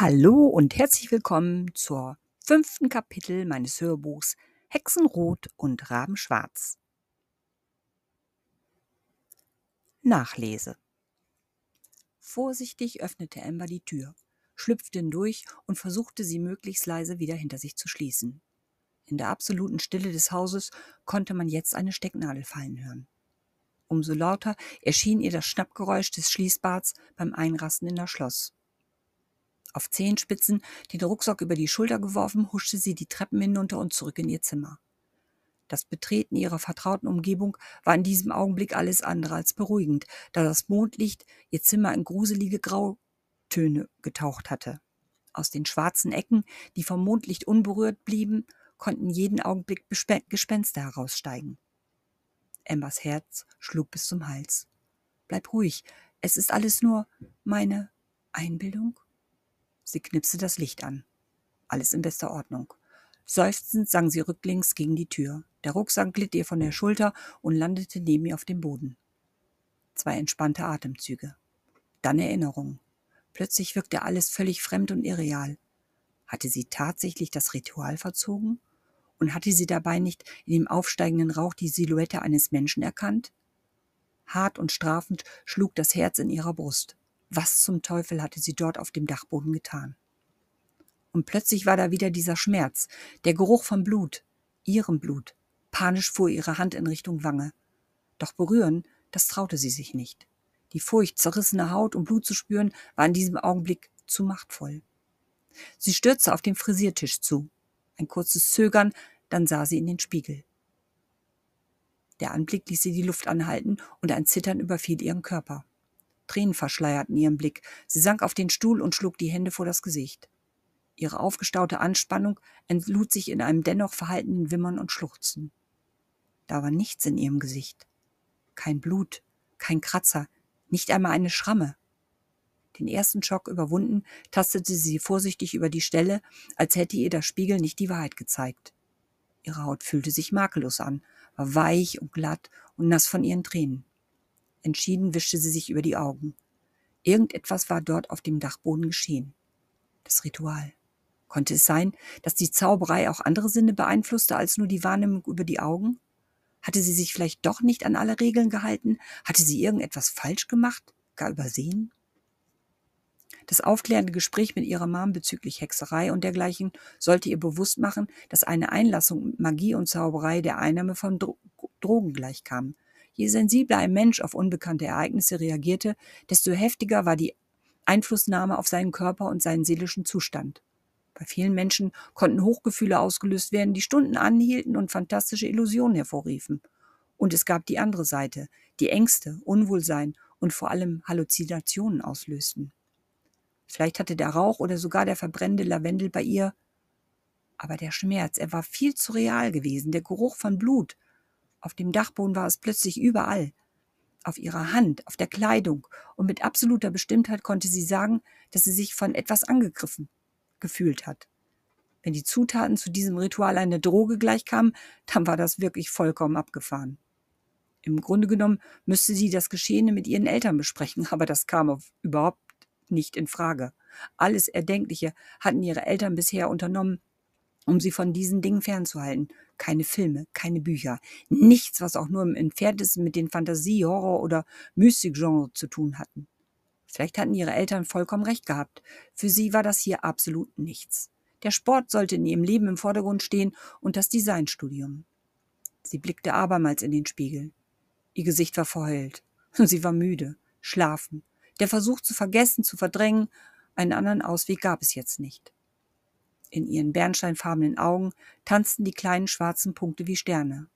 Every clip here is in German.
Hallo und herzlich willkommen zur fünften Kapitel meines Hörbuchs Hexenrot und Rabenschwarz. Nachlese. Vorsichtig öffnete Amber die Tür, schlüpfte hindurch und versuchte sie möglichst leise wieder hinter sich zu schließen. In der absoluten Stille des Hauses konnte man jetzt eine Stecknadel fallen hören. Umso lauter erschien ihr das Schnappgeräusch des Schließbads beim Einrasten in das Schloss. Auf Zehenspitzen, den Rucksack über die Schulter geworfen, huschte sie die Treppen hinunter und zurück in ihr Zimmer. Das Betreten ihrer vertrauten Umgebung war in diesem Augenblick alles andere als beruhigend, da das Mondlicht ihr Zimmer in gruselige Grautöne getaucht hatte. Aus den schwarzen Ecken, die vom Mondlicht unberührt blieben, konnten jeden Augenblick Gespenster heraussteigen. Embers Herz schlug bis zum Hals. Bleib ruhig, es ist alles nur meine Einbildung? Sie knipste das Licht an. Alles in bester Ordnung. Seufzend sang sie rücklings gegen die Tür. Der Rucksack glitt ihr von der Schulter und landete neben ihr auf dem Boden. Zwei entspannte Atemzüge. Dann Erinnerungen. Plötzlich wirkte alles völlig fremd und irreal. Hatte sie tatsächlich das Ritual verzogen? Und hatte sie dabei nicht in dem aufsteigenden Rauch die Silhouette eines Menschen erkannt? Hart und strafend schlug das Herz in ihrer Brust. Was zum Teufel hatte sie dort auf dem Dachboden getan? Und plötzlich war da wieder dieser Schmerz, der Geruch von Blut, ihrem Blut. Panisch fuhr ihre Hand in Richtung Wange. Doch berühren, das traute sie sich nicht. Die Furcht, zerrissene Haut und Blut zu spüren, war in diesem Augenblick zu machtvoll. Sie stürzte auf den Frisiertisch zu. Ein kurzes Zögern, dann sah sie in den Spiegel. Der Anblick ließ sie die Luft anhalten und ein Zittern überfiel ihren Körper. Tränen verschleierten ihren Blick. Sie sank auf den Stuhl und schlug die Hände vor das Gesicht. Ihre aufgestaute Anspannung entlud sich in einem dennoch verhaltenen Wimmern und Schluchzen. Da war nichts in ihrem Gesicht. Kein Blut, kein Kratzer, nicht einmal eine Schramme. Den ersten Schock überwunden, tastete sie vorsichtig über die Stelle, als hätte ihr der Spiegel nicht die Wahrheit gezeigt. Ihre Haut fühlte sich makellos an, war weich und glatt und nass von ihren Tränen. Entschieden wischte sie sich über die Augen. Irgendetwas war dort auf dem Dachboden geschehen. Das Ritual. Konnte es sein, dass die Zauberei auch andere Sinne beeinflusste als nur die Wahrnehmung über die Augen? Hatte sie sich vielleicht doch nicht an alle Regeln gehalten? Hatte sie irgendetwas falsch gemacht? Gar übersehen? Das aufklärende Gespräch mit ihrer Mom bezüglich Hexerei und dergleichen sollte ihr bewusst machen, dass eine Einlassung mit Magie und Zauberei der Einnahme von Dro Drogen gleichkam. Je sensibler ein Mensch auf unbekannte Ereignisse reagierte, desto heftiger war die Einflussnahme auf seinen Körper und seinen seelischen Zustand. Bei vielen Menschen konnten Hochgefühle ausgelöst werden, die Stunden anhielten und fantastische Illusionen hervorriefen. Und es gab die andere Seite, die Ängste, Unwohlsein und vor allem Halluzinationen auslösten. Vielleicht hatte der Rauch oder sogar der verbrennende Lavendel bei ihr. Aber der Schmerz, er war viel zu real gewesen, der Geruch von Blut, auf dem Dachboden war es plötzlich überall. Auf ihrer Hand, auf der Kleidung, und mit absoluter Bestimmtheit konnte sie sagen, dass sie sich von etwas angegriffen gefühlt hat. Wenn die Zutaten zu diesem Ritual eine Droge gleichkamen, dann war das wirklich vollkommen abgefahren. Im Grunde genommen müsste sie das Geschehene mit ihren Eltern besprechen, aber das kam überhaupt nicht in Frage. Alles Erdenkliche hatten ihre Eltern bisher unternommen, um sie von diesen Dingen fernzuhalten. Keine Filme, keine Bücher, nichts, was auch nur im entferntesten mit den Fantasie-, Horror- oder Mystik-Genre zu tun hatten. Vielleicht hatten ihre Eltern vollkommen recht gehabt. Für sie war das hier absolut nichts. Der Sport sollte in ihrem Leben im Vordergrund stehen und das Designstudium. Sie blickte abermals in den Spiegel. Ihr Gesicht war verheult. Sie war müde, schlafen. Der Versuch zu vergessen, zu verdrängen, einen anderen Ausweg gab es jetzt nicht. In ihren bernsteinfarbenen Augen tanzten die kleinen schwarzen Punkte wie Sterne.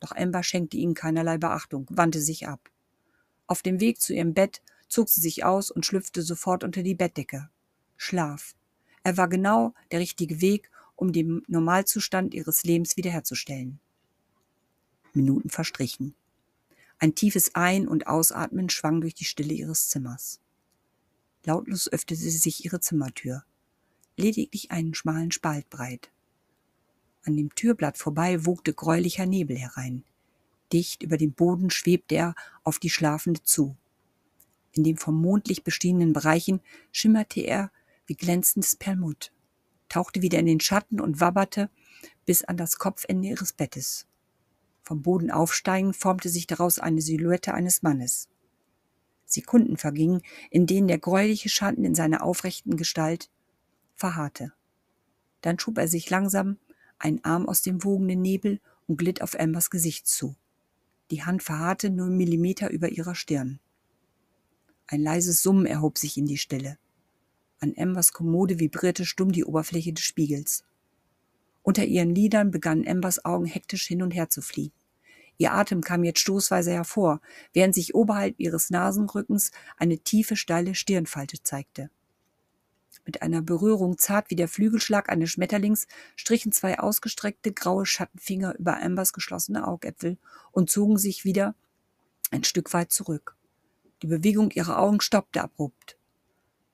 Doch Amber schenkte ihnen keinerlei Beachtung, wandte sich ab. Auf dem Weg zu ihrem Bett zog sie sich aus und schlüpfte sofort unter die Bettdecke. Schlaf. Er war genau der richtige Weg, um den Normalzustand ihres Lebens wiederherzustellen. Minuten verstrichen. Ein tiefes Ein- und Ausatmen schwang durch die Stille ihres Zimmers. Lautlos öffnete sie sich ihre Zimmertür lediglich einen schmalen Spalt breit. An dem Türblatt vorbei wogte gräulicher Nebel herein. Dicht über dem Boden schwebte er auf die Schlafende zu. In den vom Mondlicht bestienenen Bereichen schimmerte er wie glänzendes Perlmutt, tauchte wieder in den Schatten und wabberte bis an das Kopfende ihres Bettes. Vom Boden aufsteigend formte sich daraus eine Silhouette eines Mannes. Sekunden vergingen, in denen der gräuliche Schatten in seiner aufrechten Gestalt verharrte. Dann schob er sich langsam einen Arm aus dem wogenden Nebel und glitt auf Ambers Gesicht zu. Die Hand verharrte nur Millimeter über ihrer Stirn. Ein leises Summen erhob sich in die Stille. An Ambers Kommode vibrierte stumm die Oberfläche des Spiegels. Unter ihren Lidern begannen Ambers Augen hektisch hin und her zu fliegen. Ihr Atem kam jetzt stoßweise hervor, während sich oberhalb ihres Nasenrückens eine tiefe, steile Stirnfalte zeigte. Mit einer Berührung zart wie der Flügelschlag eines Schmetterlings strichen zwei ausgestreckte graue Schattenfinger über Ambers geschlossene Augäpfel und zogen sich wieder ein Stück weit zurück. Die Bewegung ihrer Augen stoppte abrupt.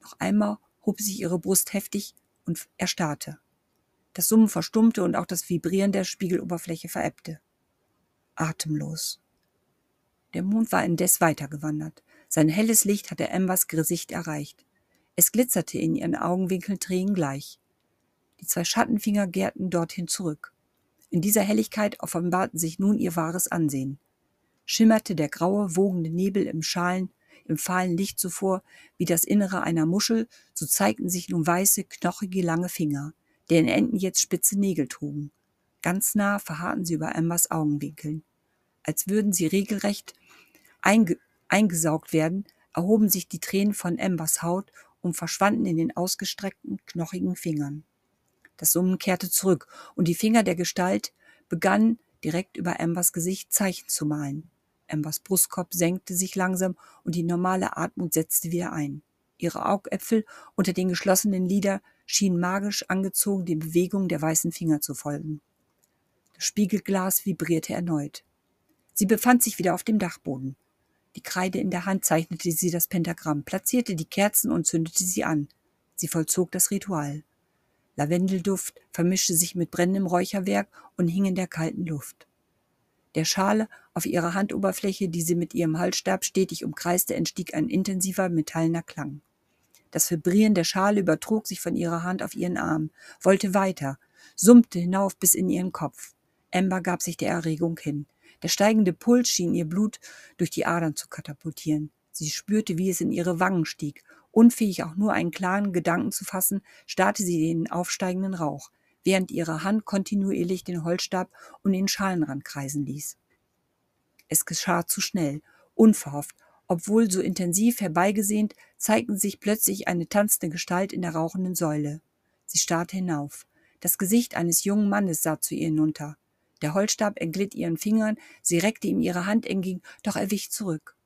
Noch einmal hob sich ihre Brust heftig und erstarrte. Das Summen verstummte und auch das Vibrieren der Spiegeloberfläche verebbte. Atemlos. Der Mond war indes weitergewandert. Sein helles Licht hatte Ambers Gesicht erreicht. Es glitzerte in ihren Augenwinkeln Tränen gleich. Die zwei Schattenfinger gärten dorthin zurück. In dieser Helligkeit offenbarten sich nun ihr wahres Ansehen. Schimmerte der graue, wogende Nebel im Schalen, im fahlen Licht zuvor wie das Innere einer Muschel, so zeigten sich nun weiße, knochige, lange Finger, deren Enden jetzt spitze Nägel trugen. Ganz nah verharrten sie über Ambers Augenwinkeln. Als würden sie regelrecht einge eingesaugt werden, erhoben sich die Tränen von Ambers Haut und verschwanden in den ausgestreckten, knochigen Fingern. Das Summen kehrte zurück und die Finger der Gestalt begannen direkt über Ambers Gesicht Zeichen zu malen. Ambers Brustkorb senkte sich langsam und die normale Atmung setzte wieder ein. Ihre Augäpfel unter den geschlossenen Lidern schienen magisch angezogen den Bewegungen der weißen Finger zu folgen. Das Spiegelglas vibrierte erneut. Sie befand sich wieder auf dem Dachboden. Die Kreide in der Hand zeichnete sie das Pentagramm, platzierte die Kerzen und zündete sie an. Sie vollzog das Ritual. Lavendelduft vermischte sich mit brennendem Räucherwerk und hing in der kalten Luft. Der Schale auf ihrer Handoberfläche, die sie mit ihrem Halsstab stetig umkreiste, entstieg ein intensiver metallener Klang. Das Vibrieren der Schale übertrug sich von ihrer Hand auf ihren Arm, wollte weiter, summte hinauf bis in ihren Kopf. Amber gab sich der Erregung hin. Der steigende Puls schien ihr Blut durch die Adern zu katapultieren. Sie spürte, wie es in ihre Wangen stieg. Unfähig auch nur einen klaren Gedanken zu fassen, starrte sie den aufsteigenden Rauch, während ihre Hand kontinuierlich den Holzstab und den Schalenrand kreisen ließ. Es geschah zu schnell, unverhofft, obwohl so intensiv herbeigesehnt, zeigten sich plötzlich eine tanzende Gestalt in der rauchenden Säule. Sie starrte hinauf. Das Gesicht eines jungen Mannes sah zu ihr hinunter. Der Holzstab entglitt ihren Fingern, sie reckte ihm ihre Hand entgegen, doch er wich zurück.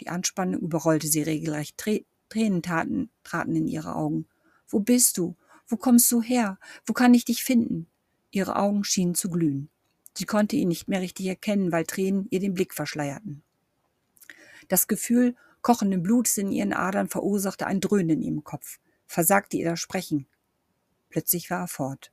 Die Anspannung überrollte sie regelrecht. Tränen taten, traten in ihre Augen. Wo bist du? Wo kommst du her? Wo kann ich dich finden? Ihre Augen schienen zu glühen. Sie konnte ihn nicht mehr richtig erkennen, weil Tränen ihr den Blick verschleierten. Das Gefühl kochenden Blutes in ihren Adern verursachte ein Dröhnen in ihrem Kopf, versagte ihr das Sprechen. Plötzlich war er fort.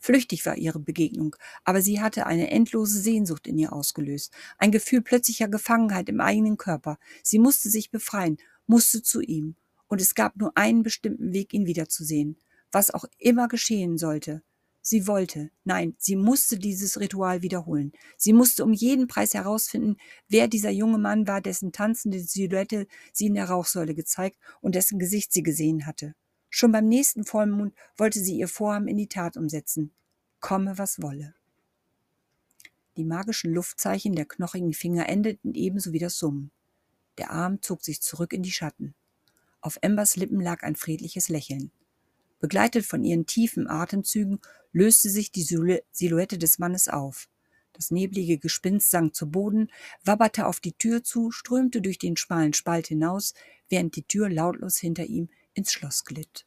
Flüchtig war ihre Begegnung, aber sie hatte eine endlose Sehnsucht in ihr ausgelöst, ein Gefühl plötzlicher Gefangenheit im eigenen Körper. Sie musste sich befreien, musste zu ihm, und es gab nur einen bestimmten Weg, ihn wiederzusehen, was auch immer geschehen sollte. Sie wollte, nein, sie musste dieses Ritual wiederholen. Sie musste um jeden Preis herausfinden, wer dieser junge Mann war, dessen tanzende Silhouette sie in der Rauchsäule gezeigt und dessen Gesicht sie gesehen hatte. Schon beim nächsten Vollmond wollte sie ihr Vorhaben in die Tat umsetzen. Komme, was wolle. Die magischen Luftzeichen der knochigen Finger endeten ebenso wie das Summen. Der Arm zog sich zurück in die Schatten. Auf Embers Lippen lag ein friedliches Lächeln. Begleitet von ihren tiefen Atemzügen löste sich die Silhouette des Mannes auf. Das neblige Gespinst sank zu Boden, wabberte auf die Tür zu, strömte durch den schmalen Spalt hinaus, während die Tür lautlos hinter ihm ins Schloss glitt.